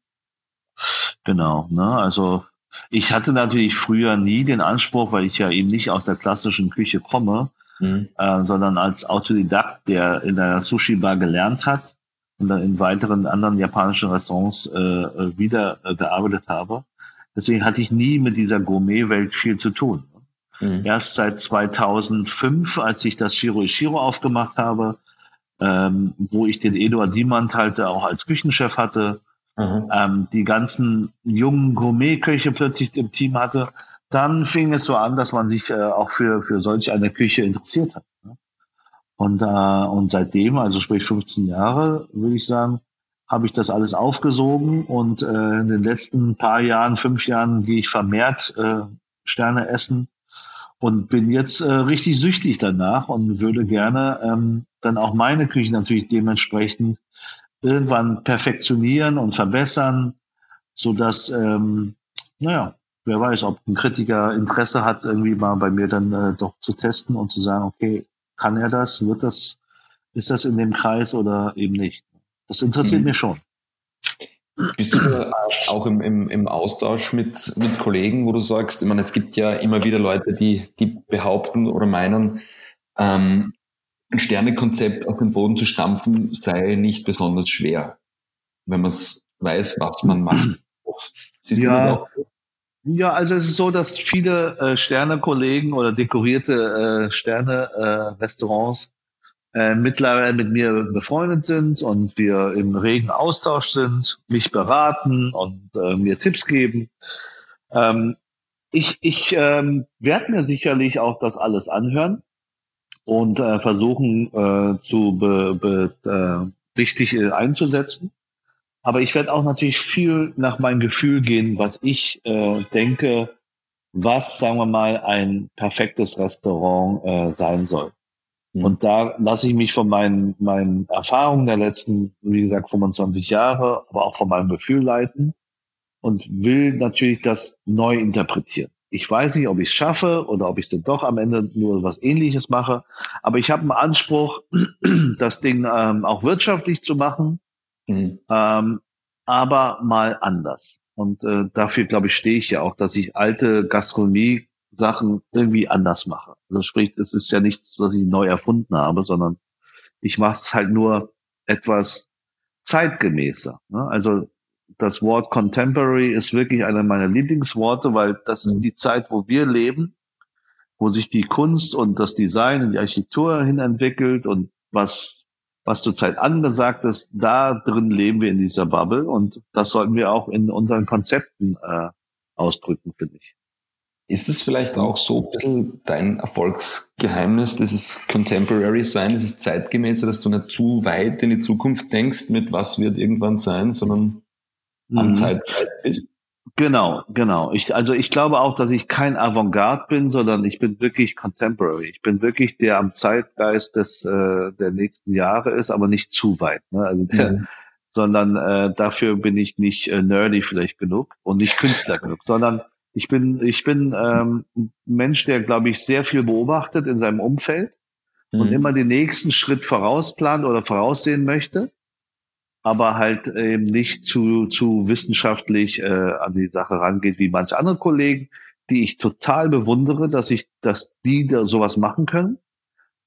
Genau, ne? also ich hatte natürlich früher nie den Anspruch, weil ich ja eben nicht aus der klassischen Küche komme, mhm. äh, sondern als Autodidakt, der in der Sushi-Bar gelernt hat und dann in weiteren anderen japanischen Restaurants äh, äh wieder äh, gearbeitet habe. Deswegen hatte ich nie mit dieser Gourmet-Welt viel zu tun. Mhm. Erst seit 2005, als ich das Shiro Ishiro aufgemacht habe, ähm, wo ich den Eduard Diemand halt auch als Küchenchef hatte, mhm. ähm, die ganzen jungen Gourmet-Köche plötzlich im Team hatte, dann fing es so an, dass man sich äh, auch für, für solch eine Küche interessiert hat. Ne? Und, äh, und seitdem, also sprich 15 Jahre, würde ich sagen, habe ich das alles aufgesogen und äh, in den letzten paar Jahren, fünf Jahren, gehe ich vermehrt äh, Sterne essen und bin jetzt äh, richtig süchtig danach und würde gerne ähm, dann auch meine Küche natürlich dementsprechend irgendwann perfektionieren und verbessern, so dass ähm, naja, wer weiß, ob ein Kritiker Interesse hat, irgendwie mal bei mir dann äh, doch zu testen und zu sagen, okay, kann er das, wird das, ist das in dem Kreis oder eben nicht. Das interessiert mhm. mich schon.
Bist du da auch im, im, im Austausch mit, mit Kollegen, wo du sagst, ich meine, es gibt ja immer wieder Leute, die, die behaupten oder meinen, ähm, ein Sternekonzept auf den Boden zu stampfen sei nicht besonders schwer, wenn man weiß, was man macht.
ja, ja, also es ist so, dass viele äh, Sternekollegen oder dekorierte äh, Sterne-Restaurants äh, mittlerweile mit mir befreundet sind und wir im regen Austausch sind, mich beraten und äh, mir Tipps geben. Ähm, ich ich ähm, werde mir sicherlich auch das alles anhören und äh, versuchen äh, zu be, be, äh, richtig äh, einzusetzen. Aber ich werde auch natürlich viel nach meinem Gefühl gehen, was ich äh, denke, was, sagen wir mal, ein perfektes Restaurant äh, sein soll. Mhm. Und da lasse ich mich von meinen, meinen Erfahrungen der letzten, wie gesagt, 25 Jahre, aber auch von meinem Gefühl leiten und will natürlich das neu interpretieren. Ich weiß nicht, ob ich es schaffe oder ob ich dann doch am Ende nur was Ähnliches mache, aber ich habe einen Anspruch, das Ding ähm, auch wirtschaftlich zu machen, mhm. ähm, aber mal anders. Und äh, dafür, glaube ich, stehe ich ja auch, dass ich alte Gastronomie Sachen irgendwie anders mache. Also sprich, es ist ja nichts, was ich neu erfunden habe, sondern ich mache es halt nur etwas zeitgemäßer. Ne? Also das Wort Contemporary ist wirklich einer meiner Lieblingsworte, weil das ist die Zeit, wo wir leben, wo sich die Kunst und das Design und die Architektur hin entwickelt und was, was zurzeit angesagt ist, da drin leben wir in dieser Bubble und das sollten wir auch in unseren Konzepten äh, ausdrücken, finde ich.
Ist es vielleicht auch so ein bisschen dein Erfolgsgeheimnis, dieses Contemporary sein, dieses Zeitgemäße, dass du nicht zu weit in die Zukunft denkst, mit was wird irgendwann sein, sondern am mhm. Zeitgeist bist?
Genau, genau. Ich, also ich glaube auch, dass ich kein Avantgarde bin, sondern ich bin wirklich Contemporary. Ich bin wirklich der am Zeitgeist des äh, der nächsten Jahre ist, aber nicht zu weit. Ne? Also der, mhm. sondern äh, dafür bin ich nicht äh, nerdy vielleicht genug und nicht Künstler genug, sondern ich bin, ich bin ähm, ein Mensch, der, glaube ich, sehr viel beobachtet in seinem Umfeld mhm. und immer den nächsten Schritt vorausplant oder voraussehen möchte, aber halt eben nicht zu, zu wissenschaftlich äh, an die Sache rangeht wie manche andere Kollegen, die ich total bewundere, dass ich, dass die da sowas machen können.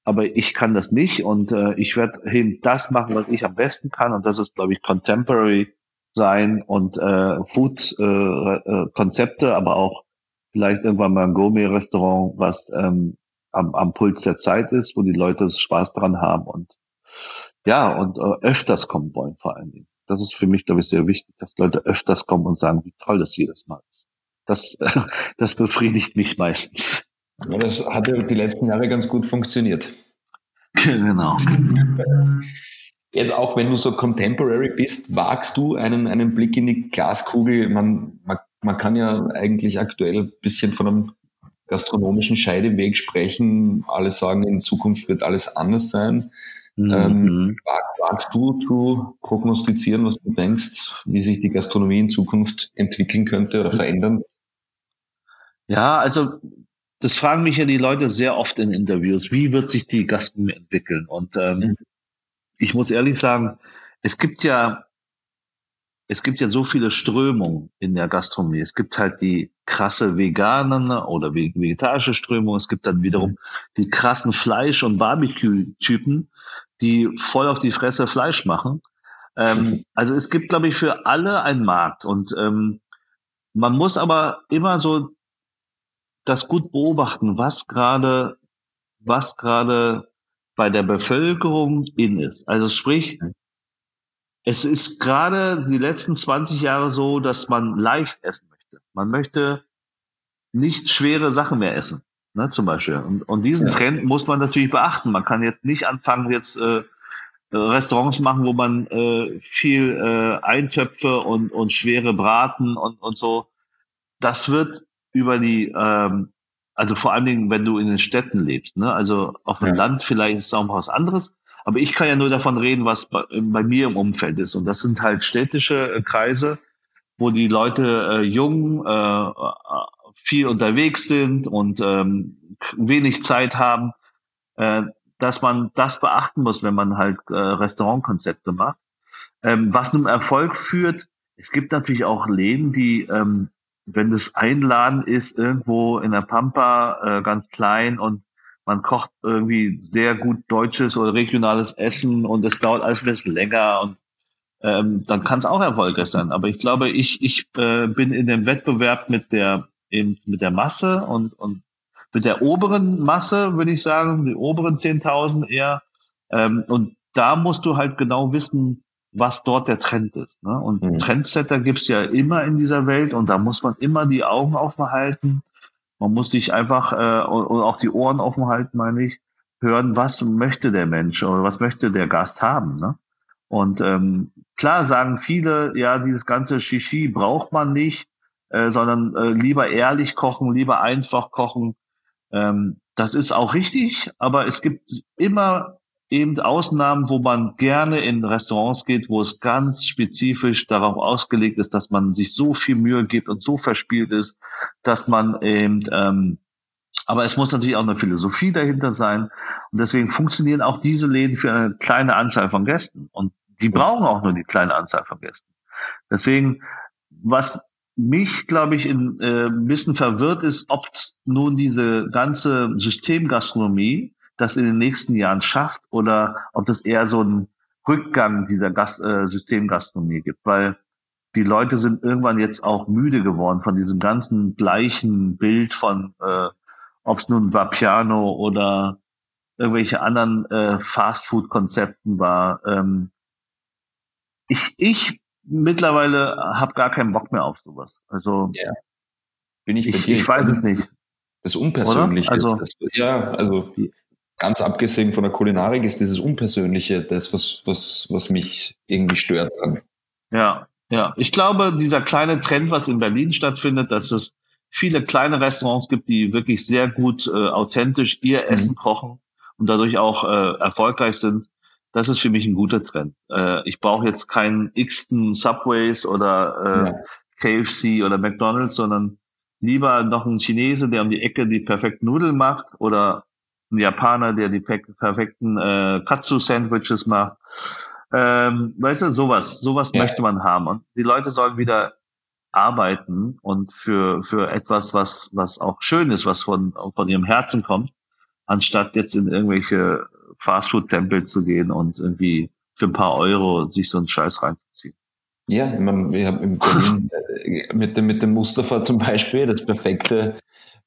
Aber ich kann das nicht und äh, ich werde eben das machen, was ich am besten kann. Und das ist, glaube ich, Contemporary sein und äh, Food-Konzepte, äh, aber auch vielleicht irgendwann mal ein Gourmet-Restaurant, was ähm, am, am Puls der Zeit ist, wo die Leute Spaß dran haben und ja, und äh, öfters kommen wollen vor allen Dingen. Das ist für mich, glaube ich, sehr wichtig, dass Leute öfters kommen und sagen, wie toll das jedes Mal ist. Das, äh, das befriedigt mich meistens.
Ja, das hat ja die letzten Jahre ganz gut funktioniert.
Genau.
Jetzt auch wenn du so contemporary bist, wagst du einen, einen Blick in die Glaskugel? Man, man, man kann ja eigentlich aktuell ein bisschen von einem gastronomischen Scheideweg sprechen. Alle sagen, in Zukunft wird alles anders sein. Mhm. Ähm, wagst du zu prognostizieren, was du denkst, wie sich die Gastronomie in Zukunft entwickeln könnte oder verändern?
Ja, also das fragen mich ja die Leute sehr oft in Interviews. Wie wird sich die Gastronomie entwickeln? Und ähm, mhm. ich muss ehrlich sagen, es gibt ja es gibt ja so viele Strömungen in der Gastronomie. Es gibt halt die krasse veganen oder vegetarische Strömung. Es gibt dann wiederum mhm. die krassen Fleisch- und Barbecue-Typen, die voll auf die Fresse Fleisch machen. Ähm, also es gibt, glaube ich, für alle einen Markt. Und ähm, man muss aber immer so das gut beobachten, was gerade, was gerade bei der Bevölkerung in ist. Also sprich, es ist gerade die letzten 20 Jahre so, dass man leicht essen möchte. Man möchte nicht schwere Sachen mehr essen, ne, zum Beispiel. Und, und diesen ja. Trend muss man natürlich beachten. Man kann jetzt nicht anfangen, jetzt äh, Restaurants machen, wo man äh, viel äh, Eintöpfe und, und schwere Braten und, und so. Das wird über die, ähm, also vor allen Dingen, wenn du in den Städten lebst, ne? Also auf dem ja. Land vielleicht ist es auch was anderes. Aber ich kann ja nur davon reden, was bei, bei mir im Umfeld ist. Und das sind halt städtische äh, Kreise, wo die Leute äh, jung, äh, viel unterwegs sind und ähm, wenig Zeit haben, äh, dass man das beachten muss, wenn man halt äh, Restaurantkonzepte macht. Ähm, was nun Erfolg führt, es gibt natürlich auch Läden, die ähm, wenn das Einladen ist, irgendwo in der Pampa, äh, ganz klein und man kocht irgendwie sehr gut deutsches oder regionales Essen und es dauert alles ein bisschen länger und ähm, dann kann es auch erfolgreich sein. Aber ich glaube, ich, ich äh, bin in dem Wettbewerb mit der eben mit der Masse und, und mit der oberen Masse, würde ich sagen, die oberen 10.000 eher. Ähm, und da musst du halt genau wissen, was dort der Trend ist. Ne? Und mhm. Trendsetter gibt's ja immer in dieser Welt und da muss man immer die Augen offen halten. Man muss sich einfach äh, und, und auch die Ohren offen halten, meine ich, hören, was möchte der Mensch oder was möchte der Gast haben. Ne? Und ähm, klar sagen viele, ja, dieses ganze Shishi braucht man nicht, äh, sondern äh, lieber ehrlich kochen, lieber einfach kochen. Ähm, das ist auch richtig, aber es gibt immer eben Ausnahmen, wo man gerne in Restaurants geht, wo es ganz spezifisch darauf ausgelegt ist, dass man sich so viel Mühe gibt und so verspielt ist, dass man eben, ähm, aber es muss natürlich auch eine Philosophie dahinter sein. Und deswegen funktionieren auch diese Läden für eine kleine Anzahl von Gästen. Und die brauchen auch nur die kleine Anzahl von Gästen. Deswegen, was mich, glaube ich, in, äh, ein bisschen verwirrt ist, ob nun diese ganze Systemgastronomie das in den nächsten Jahren schafft oder ob das eher so ein Rückgang dieser Gast, äh, Systemgastronomie gibt, weil die Leute sind irgendwann jetzt auch müde geworden von diesem ganzen gleichen Bild von, äh, ob es nun Vapiano oder irgendwelche anderen äh, Fastfood-Konzepten war. Ähm, ich, ich mittlerweile habe gar keinen Bock mehr auf sowas. Also
ja. bin ich,
ich, ich weiß es nicht.
Das Unpersönliche. Also, das, ja, also ganz abgesehen von der Kulinarik ist dieses Unpersönliche das, was, was, was mich irgendwie stört.
Ja, ja. Ich glaube, dieser kleine Trend, was in Berlin stattfindet, dass es viele kleine Restaurants gibt, die wirklich sehr gut äh, authentisch ihr mhm. Essen kochen und dadurch auch äh, erfolgreich sind. Das ist für mich ein guter Trend. Äh, ich brauche jetzt keinen x-ten Subways oder äh, ja. KFC oder McDonald's, sondern lieber noch einen Chinese, der um die Ecke die perfekten Nudeln macht oder ein Japaner, der die perfekten äh, Katsu-Sandwiches macht. Ähm, weißt du, sowas, sowas ja. möchte man haben. Und die Leute sollen wieder arbeiten und für, für etwas, was, was auch schön ist, was von, von ihrem Herzen kommt, anstatt jetzt in irgendwelche Fastfood-Tempel zu gehen und irgendwie für ein paar Euro sich so einen Scheiß reinzuziehen.
Ja, ich meine, wir haben in Berlin äh, mit dem, mit dem Mustafa zum Beispiel das perfekte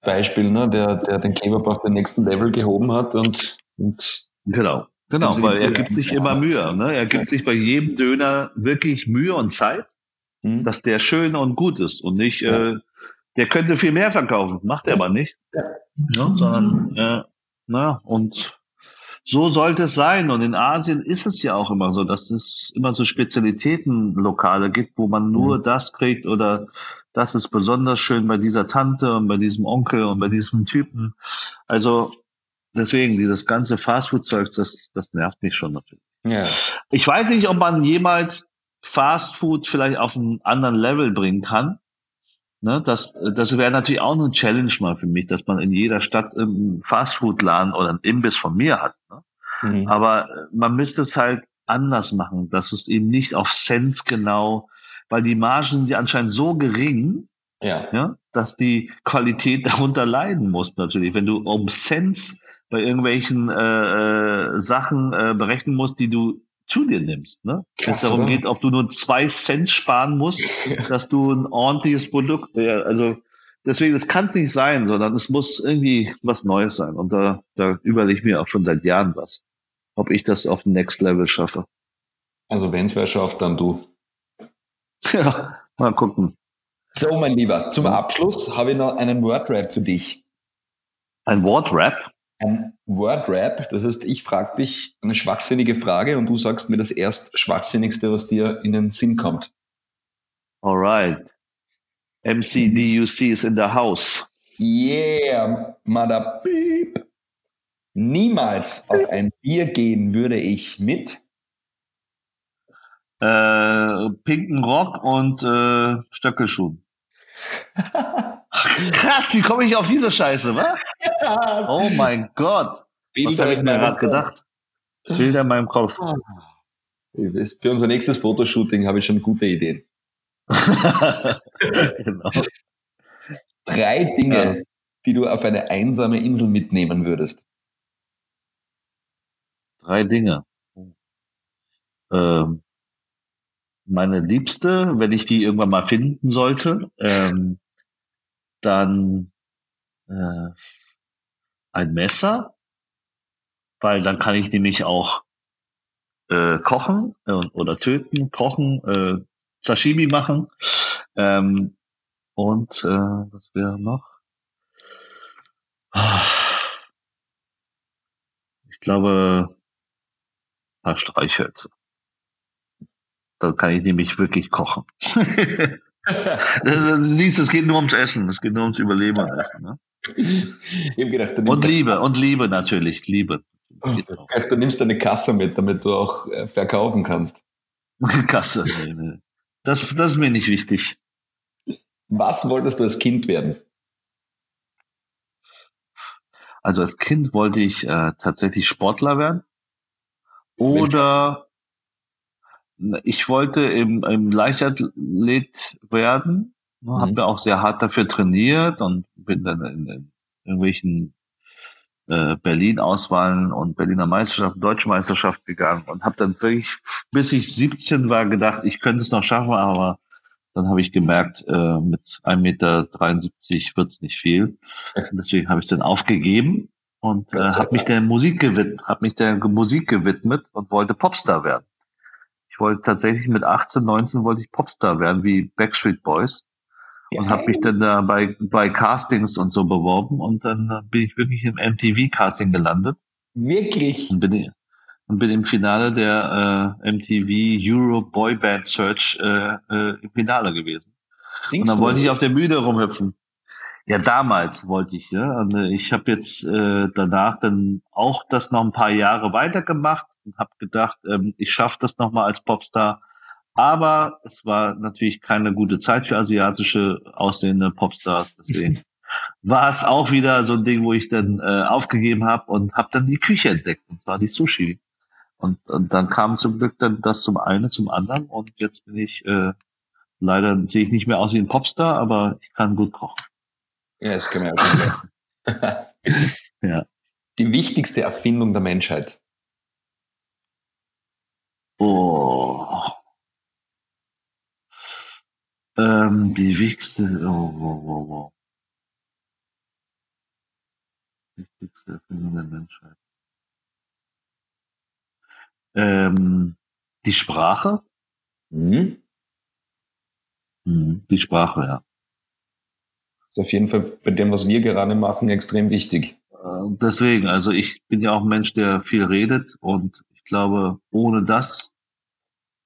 Beispiel, ne, der, der den Kebab auf den nächsten Level gehoben hat und, und
genau. Genau, weil er gibt sich immer Mühe. Ne? Er gibt sich bei jedem Döner wirklich Mühe und Zeit, mhm. dass der schön und gut ist und nicht, ja. äh, der könnte viel mehr verkaufen, macht er aber nicht. Ja. ja sondern, äh, na, und so sollte es sein. Und in Asien ist es ja auch immer so, dass es immer so Spezialitätenlokale gibt, wo man nur mhm. das kriegt oder das ist besonders schön bei dieser Tante und bei diesem Onkel und bei diesem Typen. Also deswegen, dieses ganze Fastfood-Zeug, das, das nervt mich schon natürlich. Ja. Ich weiß nicht, ob man jemals Fastfood vielleicht auf einen anderen Level bringen kann. Ne, das das wäre natürlich auch eine Challenge mal für mich, dass man in jeder Stadt einen Fastfood-Laden oder einen Imbiss von mir hat. Ne? Mhm. Aber man müsste es halt anders machen, dass es eben nicht auf Cents genau, weil die Margen sind ja anscheinend so gering, ja. ja. dass die Qualität darunter leiden muss natürlich. Wenn du um Cents bei irgendwelchen äh, äh, Sachen äh, berechnen musst, die du zu dir nimmst. Ne? Wenn es darum geht, ob du nur zwei Cent sparen musst, dass du ein ordentliches Produkt, ja, also deswegen, das kann es nicht sein, sondern es muss irgendwie was Neues sein. Und da, da überlege ich mir auch schon seit Jahren was, ob ich das auf Next Level schaffe.
Also wenn es wer schafft, dann du.
Ja, mal gucken.
So, mein Lieber, zum Abschluss habe ich noch einen Wordrap für dich.
Ein Wordrap?
Ein Wordrap, das heißt, ich frage dich eine schwachsinnige Frage und du sagst mir das erst Schwachsinnigste, was dir in den Sinn kommt.
Alright. MCDUC is in the house.
Yeah, mother beep. Niemals auf ein Bier gehen würde ich mit
äh, pinken Rock und äh, Stöckelschuhen. Krass, wie komme ich auf diese Scheiße, was? Ja. Oh mein Gott. Was habe ich mir gerade gedacht? Bilder in meinem Kopf.
Für unser nächstes Fotoshooting habe ich schon gute Ideen. genau. Drei Dinge, ja. die du auf eine einsame Insel mitnehmen würdest.
Drei Dinge. Ähm, meine Liebste, wenn ich die irgendwann mal finden sollte. Ähm, dann äh, ein Messer, weil dann kann ich nämlich auch äh, kochen äh, oder töten, kochen, äh, Sashimi machen. Ähm, und äh, was wäre noch? Ich glaube, ein paar Streichhölzer. Dann kann ich nämlich wirklich kochen. du siehst, es geht nur ums Essen, es geht nur ums Überleben und Essen. Ne? Gedacht, und Liebe, und Liebe natürlich, Liebe.
Du, du nimmst eine Kasse mit, damit du auch äh, verkaufen kannst.
Kasse. Das, das ist mir nicht wichtig.
Was wolltest du als Kind werden?
Also als Kind wollte ich äh, tatsächlich Sportler werden. Oder ich wollte im, im Leichtathlet werden, mhm. habe mir auch sehr hart dafür trainiert und bin dann in, in irgendwelchen äh, Berlin-Auswahlen und Berliner Meisterschaft, Deutsche Meisterschaft gegangen und habe dann wirklich, bis ich 17 war, gedacht, ich könnte es noch schaffen, aber dann habe ich gemerkt, äh, mit 1,73 Meter wird's nicht viel. Deswegen habe ich dann aufgegeben und äh, habe mich der Musik gewidmet, habe mich der Musik gewidmet und wollte Popstar werden. Ich wollte tatsächlich mit 18, 19 wollte ich Popstar werden, wie Backstreet Boys. Und habe mich dann da bei, bei Castings und so beworben und dann äh, bin ich wirklich im MTV-Casting gelandet.
Wirklich?
Und bin, und bin im Finale der äh, MTV Euro Boy Band Search äh, äh, im Finale gewesen. Singst und dann wollte ich auf der Bühne rumhüpfen. Ja, damals wollte ich. Ja. Und, äh, ich habe jetzt äh, danach dann auch das noch ein paar Jahre weitergemacht und habe gedacht, ähm, ich schaffe das nochmal als Popstar. Aber es war natürlich keine gute Zeit für asiatische aussehende Popstars. Deswegen war es auch wieder so ein Ding, wo ich dann äh, aufgegeben habe und habe dann die Küche entdeckt, und zwar die Sushi. Und, und dann kam zum Glück dann das zum einen, zum anderen und jetzt bin ich äh, leider sehe ich nicht mehr aus wie ein Popstar, aber ich kann gut kochen.
Ja, das kann man auch schon ja. Die wichtigste Erfindung der Menschheit.
Oh. Ähm, die wichtigste, oh, oh, oh, oh. Wichtigste Erfindung der Menschheit. Ähm, die Sprache? Mhm. Mhm, die Sprache, ja.
Ist auf jeden Fall bei dem, was wir gerade machen, extrem wichtig.
Äh, deswegen, also ich bin ja auch ein Mensch, der viel redet und ich glaube, ohne das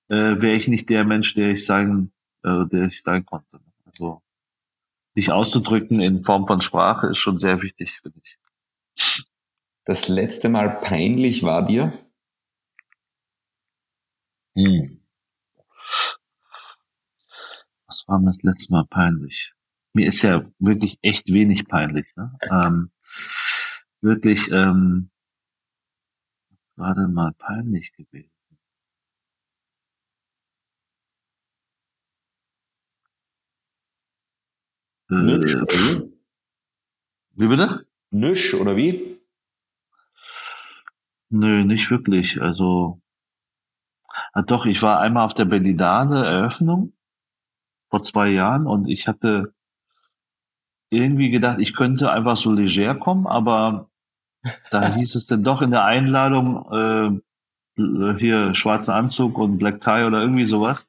äh, wäre ich nicht der Mensch, der ich sein, äh, der ich sein konnte. Also sich auszudrücken in Form von Sprache ist schon sehr wichtig, finde ich.
Das letzte Mal peinlich war dir?
Hm. Was war mir das letzte Mal peinlich? mir ist ja wirklich echt wenig peinlich. Ne? Ähm, wirklich, ähm, war denn mal peinlich gewesen?
Nüsch,
Äh,
oder
wie? bitte?
Nüsch, oder wie?
Nö, nicht wirklich. Also, ah, doch, ich war einmal auf der Berlinale Eröffnung vor zwei Jahren und ich hatte irgendwie gedacht, ich könnte einfach so leger kommen, aber da hieß es dann doch in der Einladung, äh, hier schwarzer Anzug und Black Tie oder irgendwie sowas.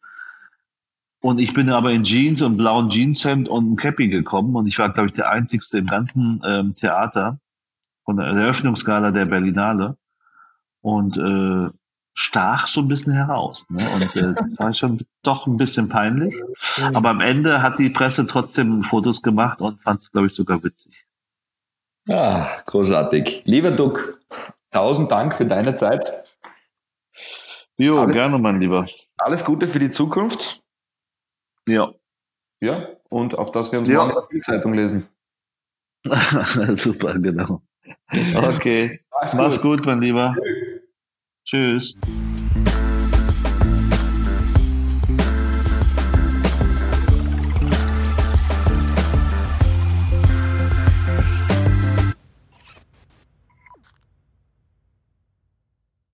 Und ich bin aber in Jeans und blauen Jeanshemd und ein Cappy gekommen und ich war, glaube ich, der einzigste im ganzen ähm, Theater von der Eröffnungsgala der Berlinale und äh, stach so ein bisschen heraus. Ne? Und äh, das war schon doch ein bisschen peinlich. Aber am Ende hat die Presse trotzdem Fotos gemacht und fand es, glaube ich, sogar witzig.
Ah, großartig. Lieber Duck, tausend Dank für deine Zeit.
Jo,
Alles-
gerne, mein Lieber.
Alles Gute für die Zukunft.
Ja,
Ja, und auf dass wir uns
Ja.
morgen in der Bildzeitung lesen.
super, genau. Okay, mach's gut, mein Lieber. Tschüss.